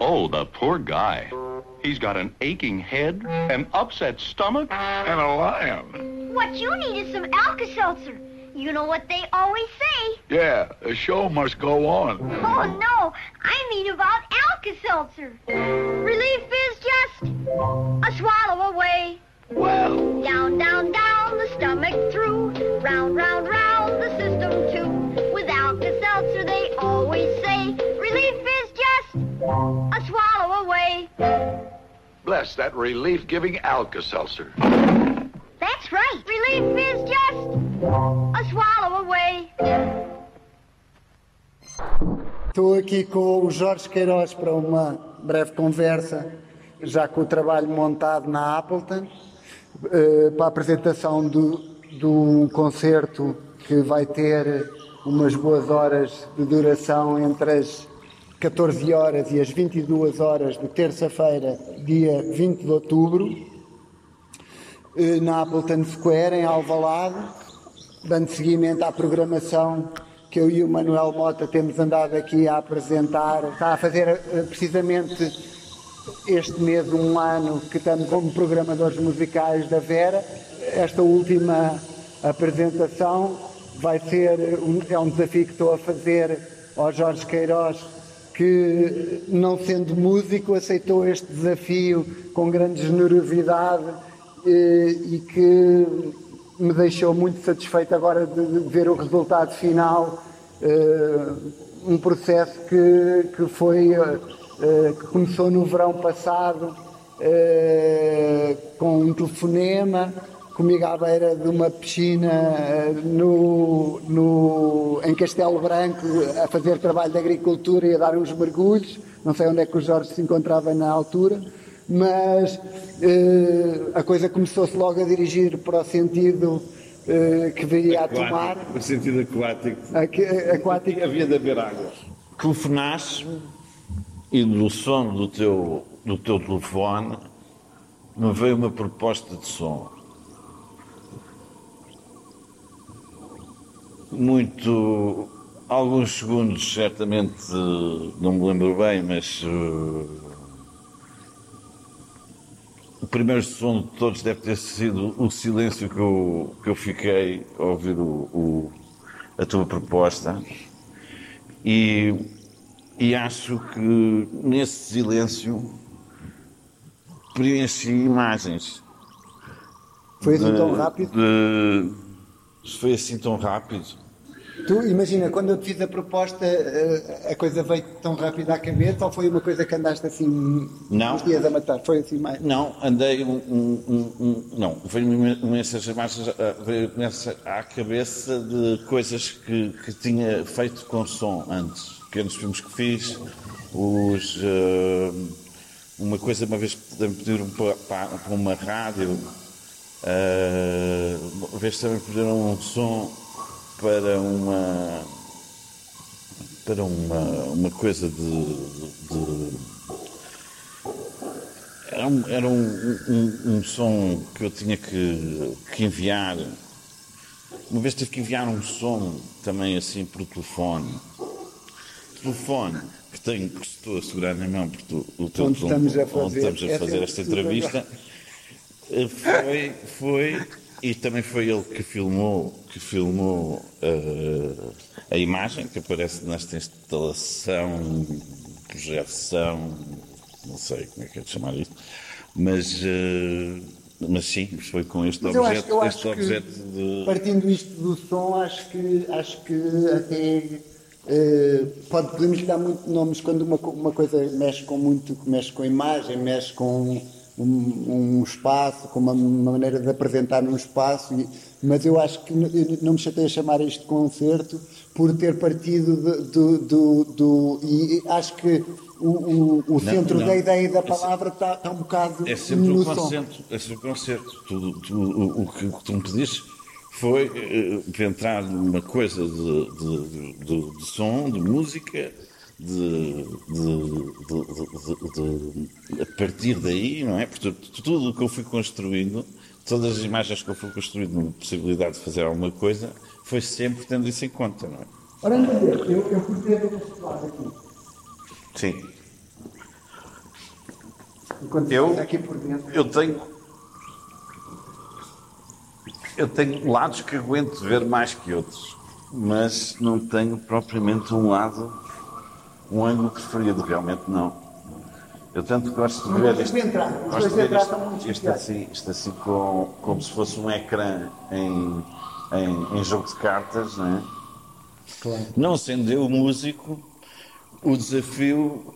Oh, the poor guy. He's got an aching head, an upset stomach, and a lion. What you need is some Alka-Seltzer. You know what they always say. Yeah, the show must go on. Oh, no, I mean about Alka-Seltzer. Relief is just a swallow away. Well, Down, down, down, the stomach through. Round, round, round, the system bless that relief-giving Alka-Seltzer. That's right. Relief is just a swallow away. Estou aqui com o Jorge Queiroz para uma breve conversa, já com o trabalho montado na Appleton, eh, para a apresentação do, do concerto que vai ter umas boas horas de duração entre as 14 horas e as 22 horas de terça-feira, dia 20 de outubro, eh, na Appleton Square, em Alvalade, dando seguimento à programação que eu e o Manuel Mota temos andado aqui a apresentar. Está a fazer eh, precisamente este mês um ano que estamos como programadores musicais da Vera. Esta última apresentação vai ser um, é um desafio que estou a fazer ao Jorge Queiroz, que não sendo músico aceitou este desafio com grande generosidade eh, e que me deixou muito satisfeito agora de, ver o resultado final, eh, um processo que, que foi eh, que começou no verão passado com um telefonema comigo à beira de uma piscina eh, no, no, em Castelo Branco a fazer trabalho de agricultura e a dar uns mergulhos. Não sei onde é que o Jorge se encontrava na altura, mas eh, a coisa começou-se logo a dirigir para o sentido eh, que viria a tomar. No sentido aquático. Aqu- aquático. Havia de haver água. Telefonaste e do som do teu, do teu telefone me veio uma proposta de som. Muito. Alguns segundos, certamente, eh, não me lembro bem, mas. eh, o primeiro som de todos deve ter sido o silêncio que eu, que eu fiquei a ouvir o, o- a tua proposta. E, e acho que nesse silêncio preenchi imagens. Foi assim tão rápido? de- foi assim tão rápido. Tu imagina, quando eu te fiz a proposta, eh, a coisa veio tão rápido à cabeça ou foi uma coisa que andaste assim Não. uns dias a matar? Foi assim mais. Não, andei um. um- um- não, veio-me imensas imagens, veio à cabeça de coisas que, que tinha feito com som antes. Pequenos filmes que fiz, os. ah, uma coisa, uma vez que pediram para para uma rádio, ah, uma vez também pediram um som para uma. para uma, uma coisa de- de era um, era um, um, um som que eu tinha que, que enviar. Uma vez tive que enviar um som também assim por telefone. Telefone que tenho, que estou a segurar na mão porque tu- o teu Onde telefone- estamos a fazer onde estamos a fazer esta entrevista. Eh, Foi, foi, e também foi ele que filmou, que filmou eh, a imagem que aparece nesta instalação, projeção, não sei como é que é de chamar isto, mas, eh, mas sim, foi com este Mas eu objeto, acho, eu este objeto que, de. partindo isto do som, acho que, acho que até eh, pode, podemos lhe dar muito nomes quando uma, uma coisa mexe com muito, mexe com a imagem, mexe com um, um espaço, com uma, uma maneira de apresentar num espaço, e- mas eu acho que não me chatei a chamar isto de concerto por ter partido do, do, do- e acho que o, o, o centro não. da ideia e da palavra está, está um bocado É sempre som. concerto. É sempre o concerto. Tudo, tudo- o, o que tu me pediste foi eh, entrar numa coisa de, de, de- de som, de música, de, de- de- a partir daí, não é? Portanto, tudo o que eu fui construindo, todas as imagens que eu fui construindo na possibilidade de fazer alguma coisa, foi sempre tendo isso em conta, não é? Ora, eu, eu fui ver este lado aqui. Sim. Enquanto Eu- aqui por dentro. Eu tenho. Eu tenho lados que aguento ver mais que outros, mas não tenho propriamente um lado, um ângulo preferido, realmente não. Eu tanto gosto de ver isto. entrar, os Gosto de ver isto especiais. assim, isto assim com, como se fosse um ecrã em, em, em jogo de cartas, não é? Claro. Não sendo eu músico, o desafio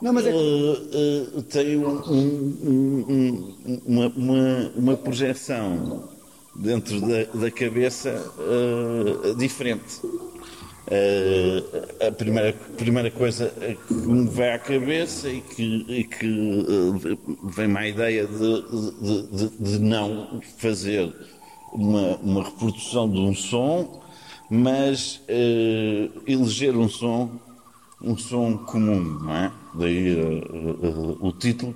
Não, mas é eh, eh, tem um- um- um- um- uma, uma, uma projeção dentro da, da cabeça eh, diferente. Eh, a primeira, primeira coisa que me vai à cabeça e que, e que eh, vem-me à ideia de, de- de- de não fazer uma, uma reprodução de um som, mas eh, eleger um som um som comum, não é? Daí o título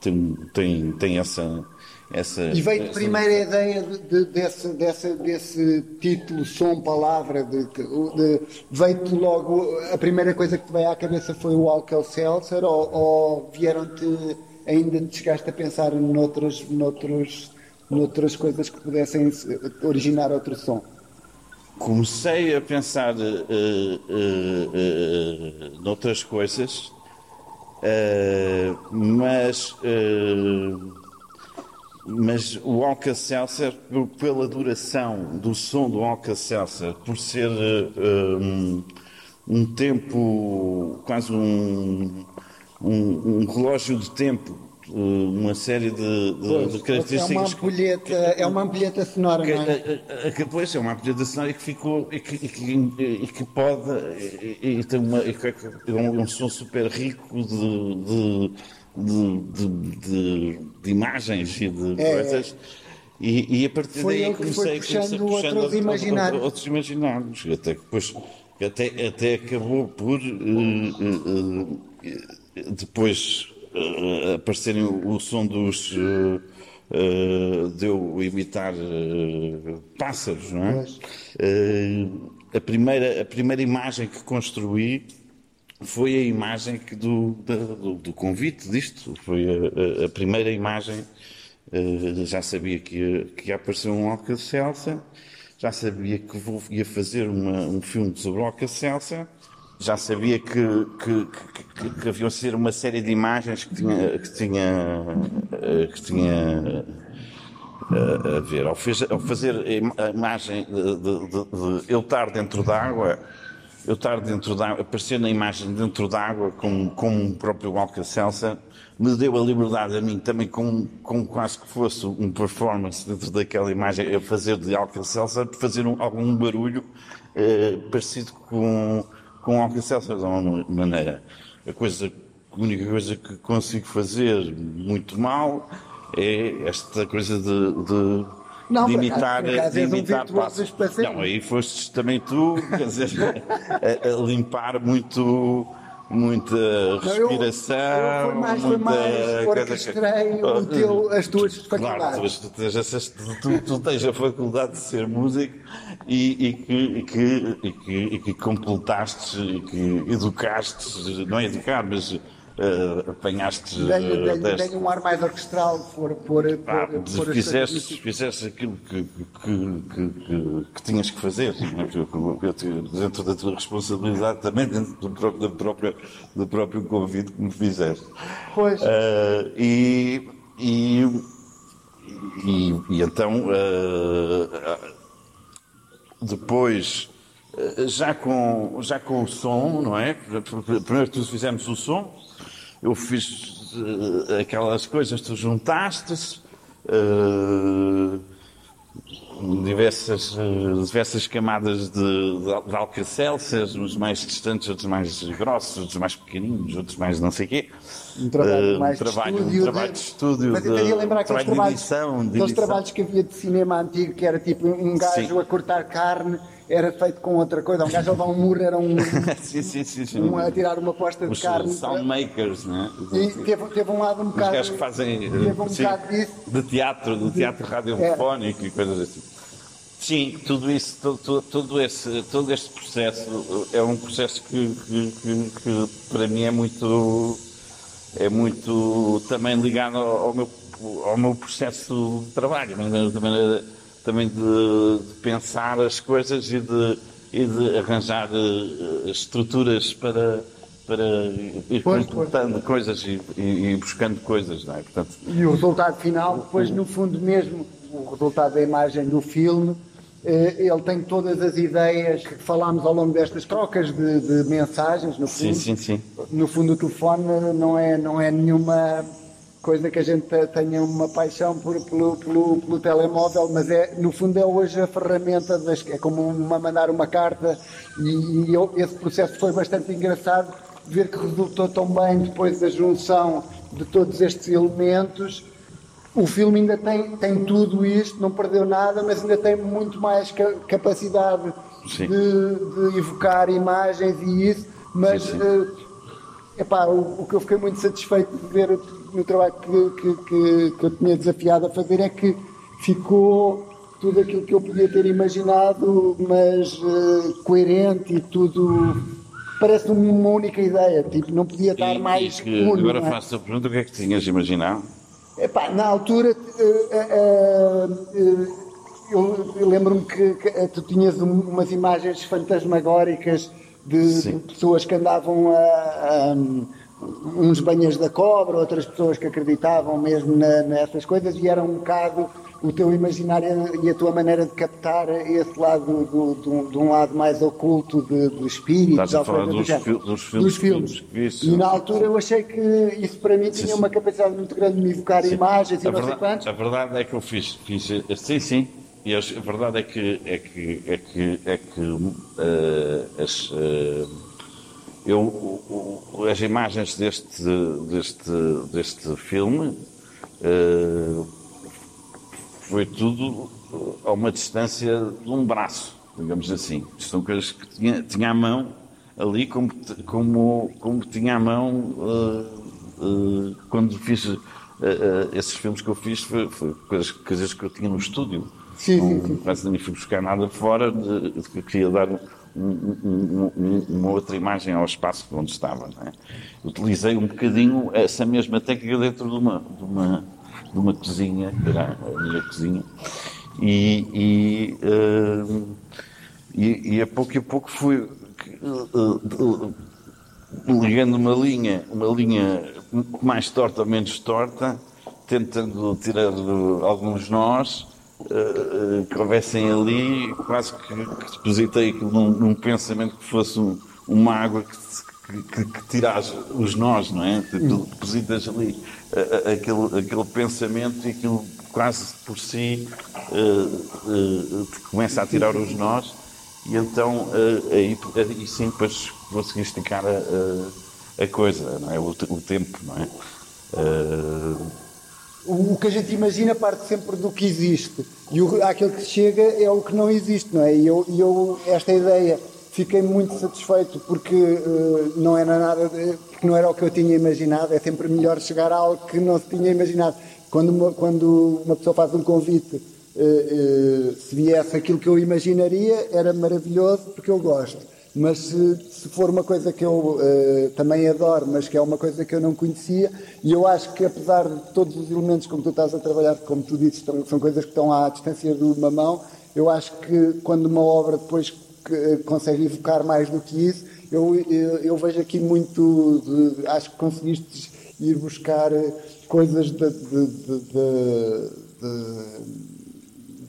tem, tem, tem essa, essa. E veio essa- primeiro a ideia de, de- desse, desse, desse título, som, palavra, de, de- veio-te logo, a primeira coisa que te veio à cabeça foi o Alkel Seltzer ou, ou vieram-te, ainda te chegaste a pensar noutras, noutros, noutras coisas que pudessem originar outro som? Comecei a pensar eh, eh, eh, noutras coisas, mas, mas o Alka-Seltzer, pela duração do som do Alka-Seltzer, por ser eh, eh, um, um tempo, quase um, um, um relógio de tempo, eh, uma série de, de- de é uma características que- ampulheta, é uma ampulheta sonora, que, não é? a- a- a- que, pois, é uma apresentação e que ficou e que, e que, pode e, e tem uma e é um, um som super rico de, de, de, de- de- imagens e de É, coisas e, e a partir Foi daí comecei, puxando comecei outros imaginários. outros imaginários até depois até, até acabou por eh, eh, depois eh, aparecerem o, o som dos eh, eh, de eu imitar pássaros, não é? A, primeira, a primeira imagem que construí foi a imagem que do, do, do convite disto. Foi a, a- primeira imagem. eh, já sabia que que ia aparecer um Alka-Seltzer, já sabia que vou, ia fazer uma- um filme sobre o Alka-Seltzer, já sabia que, que, que, que, havia ser uma série de imagens que tinha, que tinha, eh, que tinha a, a ver. Ao, fez- ao fazer a im- a imagem de, de- de- de eu estar dentro d'água, eu estar dentro d'água, aparecer na imagem dentro d'água com, com o próprio Alka-Seltzer, me deu a liberdade a mim também com, com quase que fosse um performance dentro daquela imagem, a fazer de Alka-Seltzer, fazer um- algum barulho eh, parecido com, com Alka-Seltzer, de alguma maneira. A coisa, a única coisa que consigo fazer muito mal é esta coisa de, de, Não, de imitar, acaso- de um imitar passarinhos. Não, aí fostes também tu, quer dizer, a, a limpar muito, muita eu- respiração. eu foi mais- muita mais orquestrei o teu- as tuas Claro, faculdades. tu, tu, tu- tu tens a faculdade de ser músico e, e que, e, que, e, que, e que completaste e que educaste, não é educar, mas eh, apanhaste. Tenho, eh, tenho, deste- tenho um ar mais orquestral por, por, por, Pá, por coisas fizeste, fizeste aquilo que, que, que, que- que tinhas que fazer, é? Que que dentro da tua responsabilidade, também dentro do próprio, da própria, do próprio convite que me fizeste. Pois. Ah, e, e, e, e então, ah, depois, ah, já com, já com o som, não é? Primeiro tu fizemos o som, eu fiz ah, aquelas coisas, tu juntaste-se, ah, diversas, eh, diversas camadas de, de, de alcacelces, uns mais distantes, outros mais grossos, outros mais pequenininhos, outros mais não sei o quê. Um trabalho Eh, mais um trabalho, de estúdio. um trabalho de, estúdio, Mas de, eu lembrar aqueles trabalho de trabalhos, edição, de aqueles edição. trabalhos que havia de cinema antigo, que era tipo um gajo Sim. a cortar carne, era feito com outra coisa. Um gajo a dar um murro, era um, sim, sim, sim. sim. um a tirar uma posta de Os carne. soundmakers, né? E teve, teve um lado um Os bocado. gajos que fazem eh, Teve um sim, bocado disso. de teatro, de teatro radiofónico e coisas assim. Sim, tudo isso, todo, todo, esse, todo este processo é um processo que, que, que- que para mim é muito, é muito também ligado ao, ao meu, ao meu processo de trabalho, da maneira também de, de pensar as coisas e de, e de arranjar eh, estruturas para, para ir Pois, completando coisas e, e- e buscando coisas, não é? Portanto, E o resultado final, depois, no fundo, mesmo o resultado da imagem do filme, eh, ele tem todas as ideias que falámos ao longo destas trocas de, de mensagens, no sim, fundo. sim, sim. No fundo, o telefone não é, não é nenhuma coisa que a gente te- tenha uma paixão por- pelo, pelo, pelo telemóvel, mas é, no fundo é hoje a ferramenta, das, é como uma, mandar uma carta e, e eu- esse processo foi bastante engraçado ver que resultou tão bem depois da junção de todos estes elementos. O filme ainda tem, tem tudo isto, não perdeu nada, mas ainda tem muito mais ca- capacidade de, de evocar imagens e isso, mas Sim, sim. eh, Epá, o, o que eu fiquei muito satisfeito de ver no trabalho que, que, que, que eu tinha desafiado a fazer é que ficou tudo aquilo que eu podia ter imaginado, mas eh, coerente e tudo. Parece uma única ideia, tipo, não podia estar E- mais que uno, agora é? faço a pergunta: o que é que tinhas imaginado? Epá, na altura, eh, eh, eu, eu lembro-me que, que, tu tinhas um- umas imagens fantasmagóricas de, de pessoas que andavam a, a, uns banhas da cobra, outras pessoas que acreditavam mesmo na- nessas coisas e era um bocado o teu imaginário e a tua maneira de captar esse lado do, do- de um lado mais oculto de, de espíritos Estás a falar do dos fil- dos filmes Dos filmes. E na altura eu achei que isso para mim tinha sim. uma capacidade muito grande de me evocar imagens e a não sei verdade, quantos. a verdade é que eu fiz, fiz sim, sim. E a verdade é que é que é que é que eh, as, eh, eu as imagens deste deste deste filme eh, foi tudo a uma distância de um braço, digamos assim. São coisas que tinha, tinha à mão ali como, como, como tinha à mão eh, eh, quando fiz eh, eh, esses filmes que eu fiz, foi, foi coisas, coisas que eu tinha no estúdio. Sim, sim, não, sim. quase nem fui buscar nada fora, de, de queria dar um- um- um- um- uma outra imagem ao espaço onde estava. é? Utilizei um bocadinho essa mesma técnica dentro de uma, de uma, de uma cozinha, que era a minha cozinha, e, e, eh, e, e a pouco e pouco fui eh, eh, ligando uma linha, uma linha mais torta ou menos torta, tentando tirar eh, alguns nós eh, eh, que houvessem ali, quase que, que depositei num, num pensamento que fosse um- uma água que, que, que, que tirasse os nós, não é? Tu depositas ali eh, aquele, aquele pensamento e aquilo quase por si te começa a tirar os nós e então aí, aí sim depois consegui esticar a, a, a coisa, não é? o, o tempo, não é? O, que a gente imagina parte sempre do que existe. E o, aquilo que chega é o que não existe, não é? E eu, eu esta ideia, fiquei muito satisfeito porque eh, não era nada, porque não era o que eu tinha imaginado. É sempre melhor chegar a algo que não se tinha imaginado. Quando uma, quando uma pessoa faz um convite, eh, eh, se viesse aquilo que eu imaginaria, era maravilhoso porque eu gosto. Mas se, se for uma coisa que eu eh, também adoro, mas que é uma coisa que eu não conhecia, e eu acho que apesar de todos os elementos como tu estás a trabalhar, como tu dizes, estão- são coisas que estão à distância de uma mão, eu acho que quando uma obra depois que, eh, consegue evocar mais do que isso, eu, eu, eu vejo aqui muito, de- acho que conseguiste ir buscar eh, coisas de- de- de-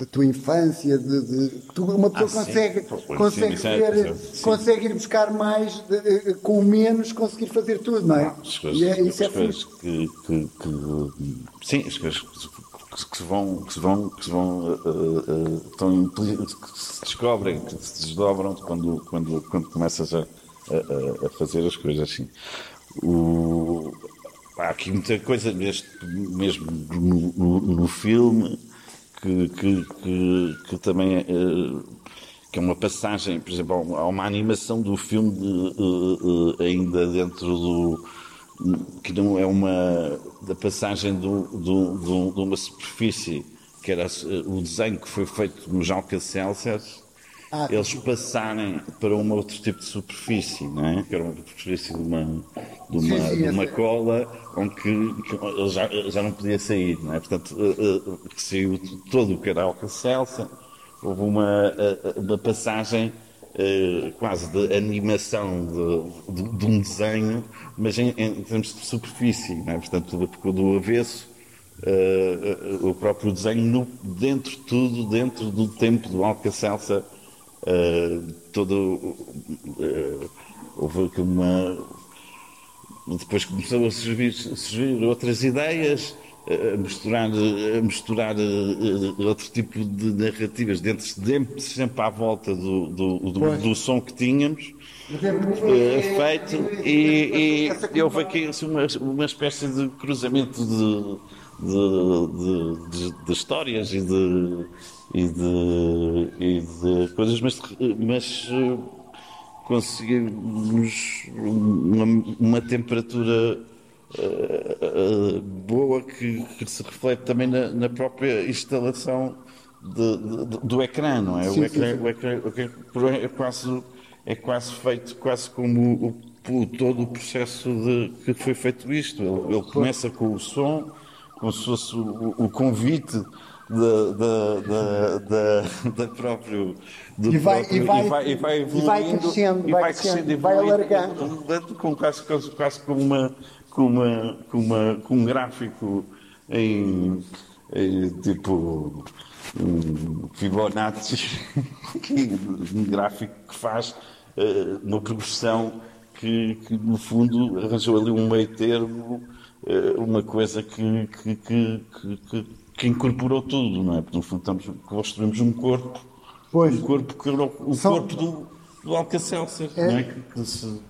da tua infância, de, de- tu- uma pessoa Ah, consegue, Pô, consegue, sim, ver, sim. consegue ir buscar mais de- eh, com o menos, conseguir fazer tudo, não é? as coisas, E é- isso é coisas que, que- que- sim, as coisas que, que se vão, que se vão, que se vão, uh, uh, estão que se descobrem, que se desdobram quando, quando, quando começas a, a, a fazer as coisas assim. O, há aqui muita coisa neste, mesmo no, no, no filme que, que, que, que também é, que é uma passagem, por exemplo, há uma animação do filme uh, uh, ainda dentro do que não é uma da passagem do, do, do, de uma superfície que era o desenho que foi feito nos Alcacelses ah, eles passarem para um outro tipo de superfície, não é? Que era uma superfície de uma, de uma, sim, sim, de uma cola onde que, que já, já não podia sair, não é? Portanto, uh, uh, que saiu todo o que era Alcacelsa, houve uma, uh, uma passagem quase de animação de, de, de um desenho, mas em, em, termos de superfície, não é? Portanto, ficou do avesso o próprio desenho no, dentro tudo, dentro do tempo do Alcacelsa uh, todo. Uh, houve aqui uma. Depois começou a surgir, surgir outras ideias, a misturar, a misturar outro tipo de narrativas dentro, sempre, sempre à volta do, do, do, do som que tínhamos uh, feito e, e houve aqui assim, uma, uma espécie de cruzamento de, de, de, de histórias e de, e de, e de coisas, mas, mas eh, conseguimos uma, uma temperatura uh, uh, boa que, que, se reflete também na, na própria instalação de, de, do ecrã, não é? Sim, o, ecrã, sim, sim. O, ecrã, o ecrã é quase, é quase feito quase como o, o, todo o processo de que foi feito isto. Ele, ele começa com o som, como se fosse o, o convite da, da, da, da, próprio. Do e, vai, próprio, e, vai, e, vai, e vai evoluindo. E vai crescendo, e vai, crescendo, vai alargando. Com, quase, quase, quase com, uma, com, uma, com, uma, com um gráfico em, em tipo um Fibonacci, um gráfico que faz uh, uma progressão que, que, no fundo arranjou ali um meio termo, uh, uma coisa que, que, que, que incorporou tudo, não é? Porque no fundo estamos, construímos um corpo, pois. um corpo que era o, São... corpo do, do Alcacelser, é. não é? Que, que se,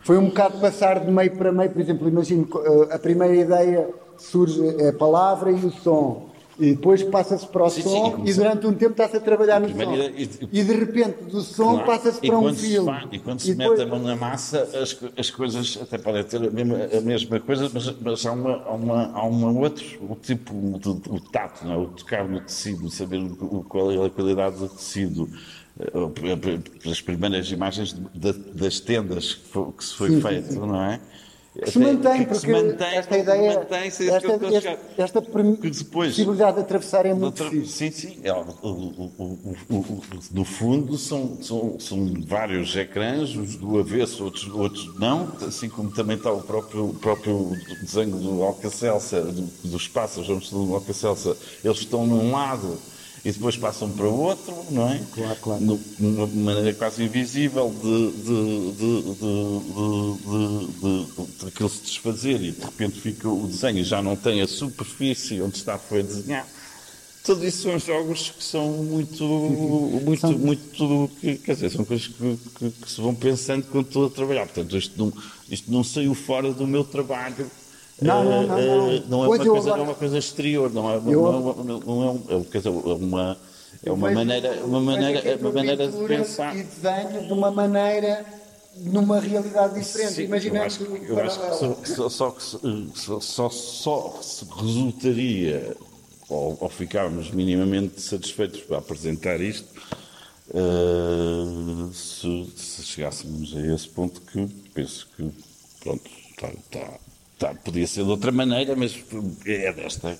Foi um bocado passar de meio para meio, por exemplo, imagino eh, a primeira ideia surge é a palavra e o som. E depois passa-se para o sim, som sim, e, durante um tempo está-se a trabalhar no som. E, e, de repente do som claro, passa-se para um filme. e quando se, depois... mete a mão na massa, as, as coisas até podem ter a mesma, a mesma coisa, mas, mas há, uma, há, uma, há uma outro, o tipo, o, o tato, não é? o tocar no tecido, saber o, qual é a qualidade do tecido eh, as primeiras imagens das tendas que se foi sim, feito, não é? Que se mantém, porque se mantém, esta ideia, mantém, esta, esta, esta possibilidade de atravessar é muito difícil. Sim, sim. É, o, o, o, no fundo, são, são, são vários ecrãs, os do avesso, outros, outros não, assim como também está o próprio, o próprio desenho do Alcacelsa, do, dos pássaros do Alcacelsa. Eles estão num lado e depois passam para o outro, não é? Claro, claro. De uma maneira quase invisível de, de, de, de, aquilo se desfazer e de repente fica o desenho já não tem a superfície onde está foi desenhado. Tudo isso são jogos que são muito, muito, são... muito, quer dizer, são coisas que, que, que, se vão pensando quando estou a trabalhar. Portanto, isto não, isto não saiu fora do meu trabalho não, não, não. Não, não é, uma coisa, agora... não é uma coisa exterior, não é, eu... não é, uma, não é, um, é uma, é uma maneira, uma maneira, uma maneira de pensar. E desenho de uma maneira numa realidade diferente. Sim, Imaginando eu acho, eu acho que só, só, só, só, só se resultaria ou, ou ficarmos minimamente satisfeitos para apresentar isto uh, se, se, chegássemos a esse ponto que penso que pronto está, está Tá, podia ser de outra maneira, mas é desta. É,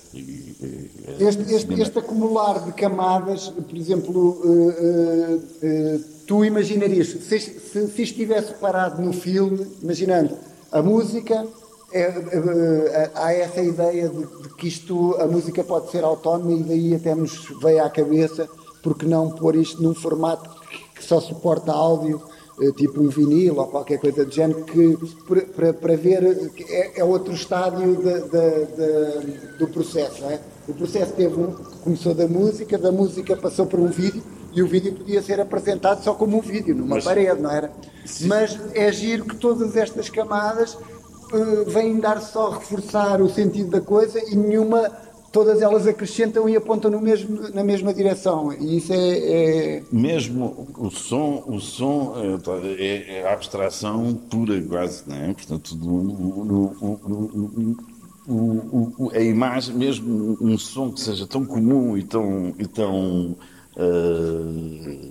este, este, este, acumular de camadas, por exemplo, uh, uh, uh, tu imaginarias, se, se, se, estivesse parado no filme, imaginando a música, é, há essa ideia de, de, que isto, a música pode ser autónoma e daí até nos veio à cabeça, porque não pôr isto num formato que só suporta áudio tipo um vinil ou qualquer coisa do género, que, para- para, ver, eh, que é, é outro estádio da- da- da- do processo. É? O processo teve um, começou da música, da música passou para um vídeo e o vídeo podia ser apresentado só como um vídeo, numa Mas- parede, não era? Mas é giro que todas estas camadas eh, vêm dar só reforçar o sentido da coisa e nenhuma, todas elas acrescentam e apontam mesmo, na mesma direção. E isso é- é Mesmo o som, o som é, tá, é, é abstração pura quase, não é? Portanto, o- a imagem, mesmo um som que seja tão comum e tão, e tão eh,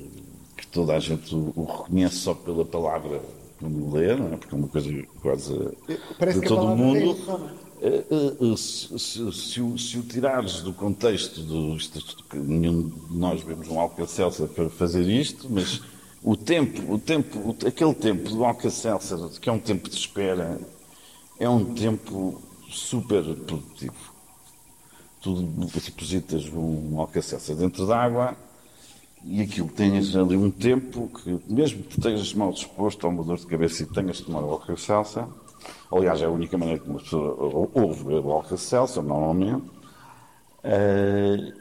que toda a gente o, o reconhece só pela palavra quando lê, não é? Porque é uma coisa quase Parece de a todo o tem mundo. Se, se- se o, tirares do contexto do isto- nenhum de nós vemos um Alka-Seltzer para fazer isto, mas o tempo, o tempo, aquele tempo do Alka-Seltzer, que é um tempo de espera, é um tempo super produtivo. Tu depositas um Alka-Seltzer dentro d'água e aquilo tens ali um tempo que, mesmo que estejas mal disposto a uma dor de cabeça e tenhas de tomar o Alka-Seltzer, aliás, é a única maneira que uma pessoa ouve o Alka-Seltzer, normalmente, eh,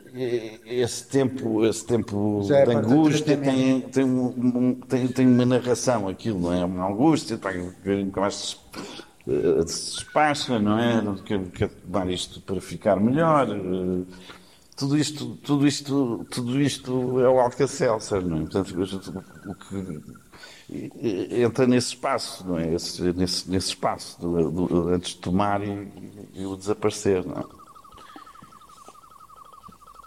esse tempo, esse tempo é de angústia tem, tem, um- tem, tem uma narração, aquilo, não é? Uma angústia, que nunca mais se, despacha, não é? Quer, quer tomar isto para ficar melhor. eh, Tudo isto, tudo isto, tudo isto é o Alka-Seltzer, não é? Portanto, o que entra nesse espaço, não é? Esse- nesse, nesse espaço, do- do- antes de tomar e, e o desaparecer, não é?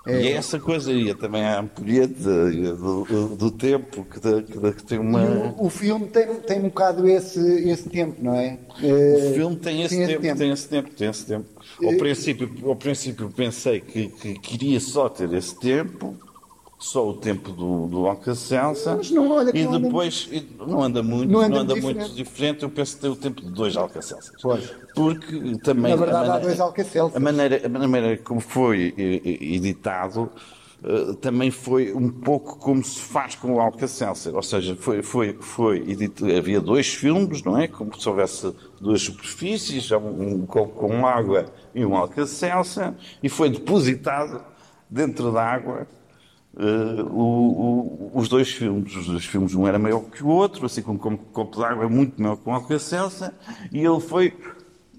E é essa coisa aí, é também a ampulheta do, do, tempo que, que, que tem uma. O, o filme tem, tem um bocado esse, esse tempo, não é? O filme tem esse, tempo, tem esse tempo, tem esse tempo. Ao princípio, ao princípio pensei que, que queria só ter esse tempo, só o tempo do, do Alcacelsa, Mas não, olha que e não anda depois e não anda muito, Não não anda anda, diferente. muito diferente. Eu penso que tem o tempo de dois Alcacelsas. Pois. Porque também Na verdade, a há dois Alcacelsas. a maneira, a maneira como foi eh, eh, editado eh, também foi um pouco como se faz com o Alcacelser. Ou seja, foi, foi, foi edito, havia dois filmes, não é? Como se houvesse duas superfícies, um, um com, com água e um Alcacelser, e foi depositado dentro da água eh, o- o- os dois filmes. Os dois filmes, um era maior que o outro, assim como um copo de água muito maior que o Alcacelser, e ele foi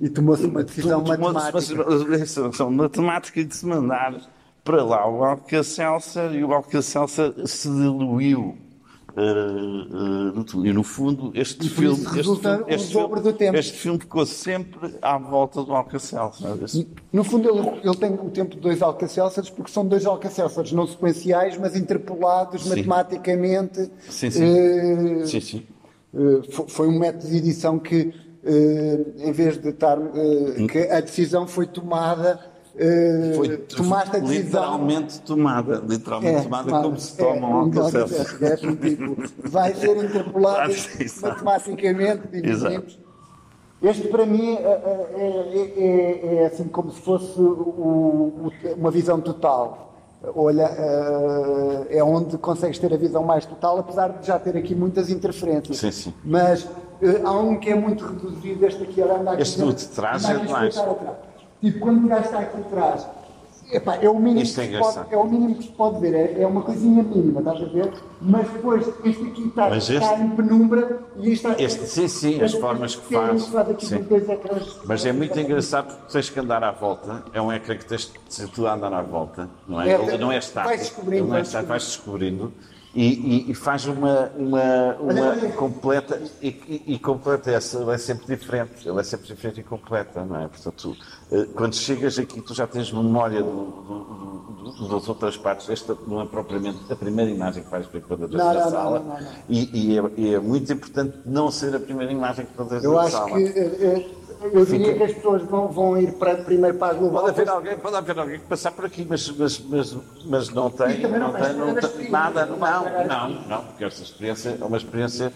E tomou-se uma decisão tomou-se matemática. uma decisão matemática de se mandar para lá o Alcacelser e o Alcacelser se diluiu. No tudo. e no fundo, este filme, este, filme, este, do tempo. este filme ficou sempre à volta do Alcacelser. Este- No fundo, ele, ele tem o tempo de dois Alcacelsers, porque são dois Alcacelsers não sequenciais, mas interpolados Sim. matematicamente. Sim, sim. Eh, Sim, sim. fo- foi um método de edição que, em vez de estar. eh, que a decisão foi tomada. Eh, Foi tomaste a decisão. literalmente tomada, literalmente É, tomada tomada. como se toma É, um Alcacelser. Alcacelser, é assim, tipo, vai ser interpolado matematicamente, dividimos. Este para mim é, é- é- é- é assim como se fosse o- o- uma visão total. Olha, eh, é onde consegues ter a visão mais total, apesar de já ter aqui muitas interferências. Sim, sim. Mas eh, há um que é muito reduzido, este aqui, anda aqui. Este do de trás é demais. Tipo, quando o gajo está aqui atrás, epá, é, o mínimo Isto é que se pode, engraçado. é o mínimo que se pode ver, é, é uma coisinha mínima, estás a ver? Mas depois, este aqui está, Mas está este- em penumbra e este está. Este, sim, sim, as formas que faz. Mas é muito engraçado porque tens que andar à volta. É um ecrã que tens de tu a andar à volta, não é? É, Ele não é estático. vais descobrindo, ele não é vais estático, vais descobrindo. E, e- e faz uma, uma, uma completa e, e- completa essa, ele é sempre diferente, ele é sempre diferente e completa, não é? Portanto, eh, quando chegas aqui tu já tens memória do- do- do- das outras partes, esta não é propriamente a primeira imagem que vais ver quando entras na sala não, não, não. E, é, é muito importante não ser a primeira imagem que entras Eu na acho sala. que. eh, eh, Eu diria que as pessoas vão, vão ir para, primeiro para a global. Pode haver alguém, pode haver alguém que passar por aqui, mas, mas, mas, mas não tem, não não tem, não as tem nada, não não, as não, não, porque esta experiência é uma experiência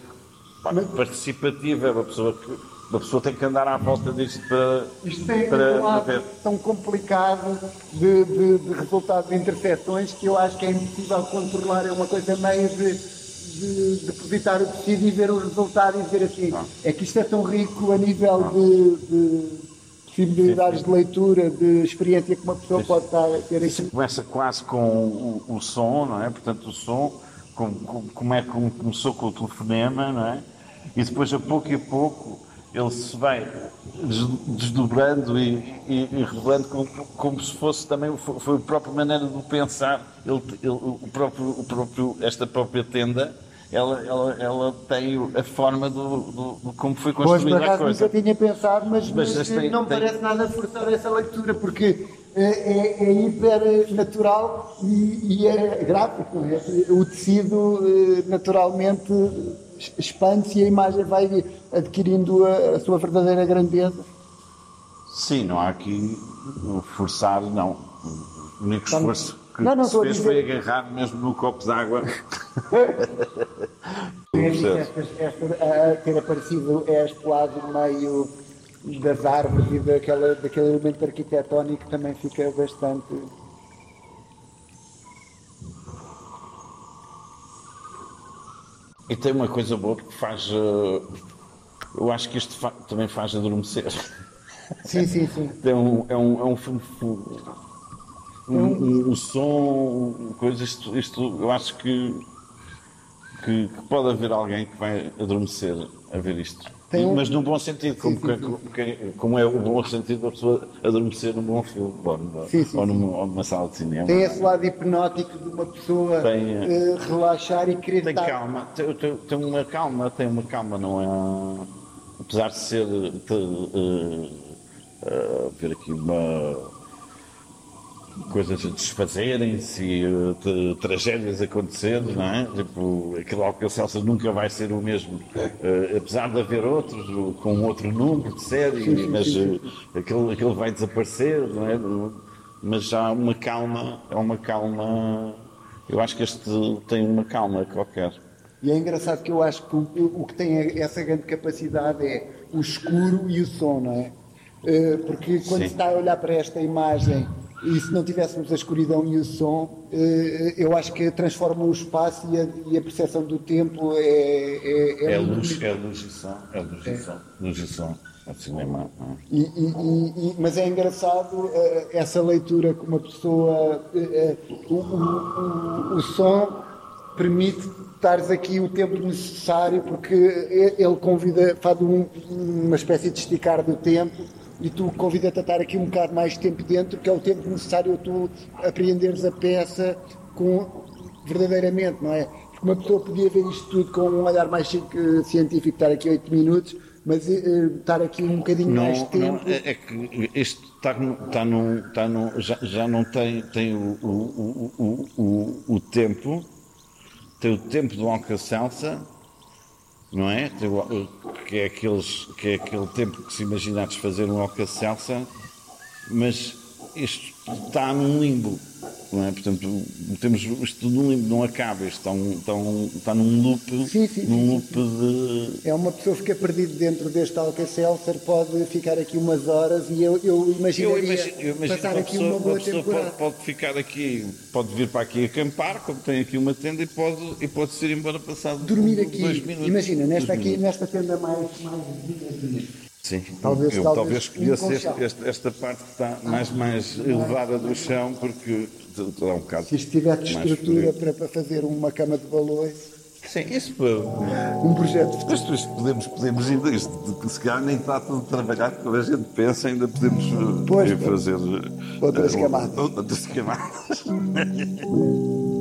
pá, participativa, é uma pessoa que uma pessoa tem que andar à volta disto para, Isto tem um para, para lado ver. tão complicado de, de, de resultado de interseções que eu acho que é impossível controlar. É uma coisa meio de, de depositar o tecido e ver o resultado e dizer assim, é que isto é tão rico a nível de, de possibilidades de leitura, de experiência que uma pessoa pode estar a ter Isso começa quase com o, o som, não é? Portanto, o som, com, com- como é que começou com o telefonema, não é? E depois, a pouco e a pouco, ele se vai des- desdobrando e, e, e revelando como, como se fosse também, foi, a própria maneira de pensar. Ele, ele- o próprio, o próprio, esta própria tenda, ela, ela, ela tem a forma do, do- do como foi Pois, por construída a acaso coisa. nunca tinha pensado, mas, Mas mas, tem- não tem- parece nada forçar essa leitura, porque é, é, é hiper natural e, e é gráfico. é? O tecido eh, naturalmente expande-se e a imagem vai adquirindo a, a sua verdadeira grandeza. Sim, não há aqui forçar, não. O único esforço que Não, não, se fez dizer- foi agarrar mesmo no copo de água. Esta, esta, a ter aparecido é expoado no meio das árvores e daquela, daquele elemento arquitetónico que também fica bastante. E tem uma coisa boa que faz. eh, Eu acho que isto fa- também faz adormecer. Sim, sim, sim. Tem um, é um, é um filme. fu- Um, um, o som, coisas, isto, isto, eu acho que, que, que pode haver alguém que vai adormecer a ver isto. Tem um- Mas num bom sentido, como, como que- como é o bom sentido da pessoa adormecer num bom filme, ou numa, Sim, sim, ou numa, ou numa sala de cinema. Tem esse lado hipnótico de uma pessoa Tem, eh, relaxar e querer Tem estar. calma, tem, tem- tem uma calma, tem uma calma, não é? Apesar de ser. De, eh, eh, ver aqui uma. Coisas a desfazerem-se e eh, de- tragédias acontecendo, não é? Tipo, aquele Alcacelsa nunca vai ser o mesmo, eh, apesar de haver outros com outro número de série, mas eh, aquele, aquele vai desaparecer, não é? Mas já há uma calma, é uma calma. Eu acho que este tem uma calma qualquer. E é engraçado que eu acho que o, o que tem essa grande capacidade é o escuro e o som, não é? Porque quando Sim. se está a olhar para esta imagem e se não tivéssemos a escuridão e o som, eh, eu acho que transforma o espaço e a, e a percepção do tempo é. É, É muito luz, é luz e som, é luz e som, luz e som, é cinema. é? E- e- e- mas é engraçado eh, essa leitura que uma pessoa. eh, o, o- o- som permite estares aqui o tempo necessário, porque ele convida, faz um- uma espécie de esticar do tempo. E tu convida-te a estar aqui um bocado mais tempo dentro, que é o tempo necessário a tu apreenderes a peça com, verdadeiramente, não é? Porque uma pessoa podia ver isto tudo com um olhar mais eh, científico, estar aqui oito minutos, mas eh, estar aqui um bocadinho mais Não, tempo. não, é, é que isto está está no, está no, já, já não tem, tem o, o, o, o, o, tempo, tem o tempo do Alcacelsa, não é? O- que, é aqueles, que é aquele tempo que se imagina desfazer um Alcacelsa, mas isto está num limbo, não é? Portanto, temos isto limbo, não acaba, isto está, um, está, um, está num loop, Sim, sim, num sim, loop de É uma pessoa que fica perdida dentro deste Alcacelser, pode ficar aqui umas horas e eu, eu imaginaria Eu imagino, eu imagino passar aqui pessoa, uma boa temporada. pode, pode ficar aqui, pode vir para aqui acampar, como tem aqui uma tenda, e pode, e pode ir embora passado Dormir aqui, dois minutos. imagina, nesta, aqui, minutos. nesta tenda mais, mais. Sim, Talvez- eu talvez talvez escolhesse este- esta parte que está mais, mais elevada do chão, porque dá um bocado. Se isto tiver mais estrutura para, para fazer uma cama de balões, Sim, isso para. um projeto de Mas depois podemos, podemos ainda, isto, se calhar nem está tudo trabalhado como a gente pensa, ainda podemos eh, Pois, fazer outras eh, camadas. outras camadas.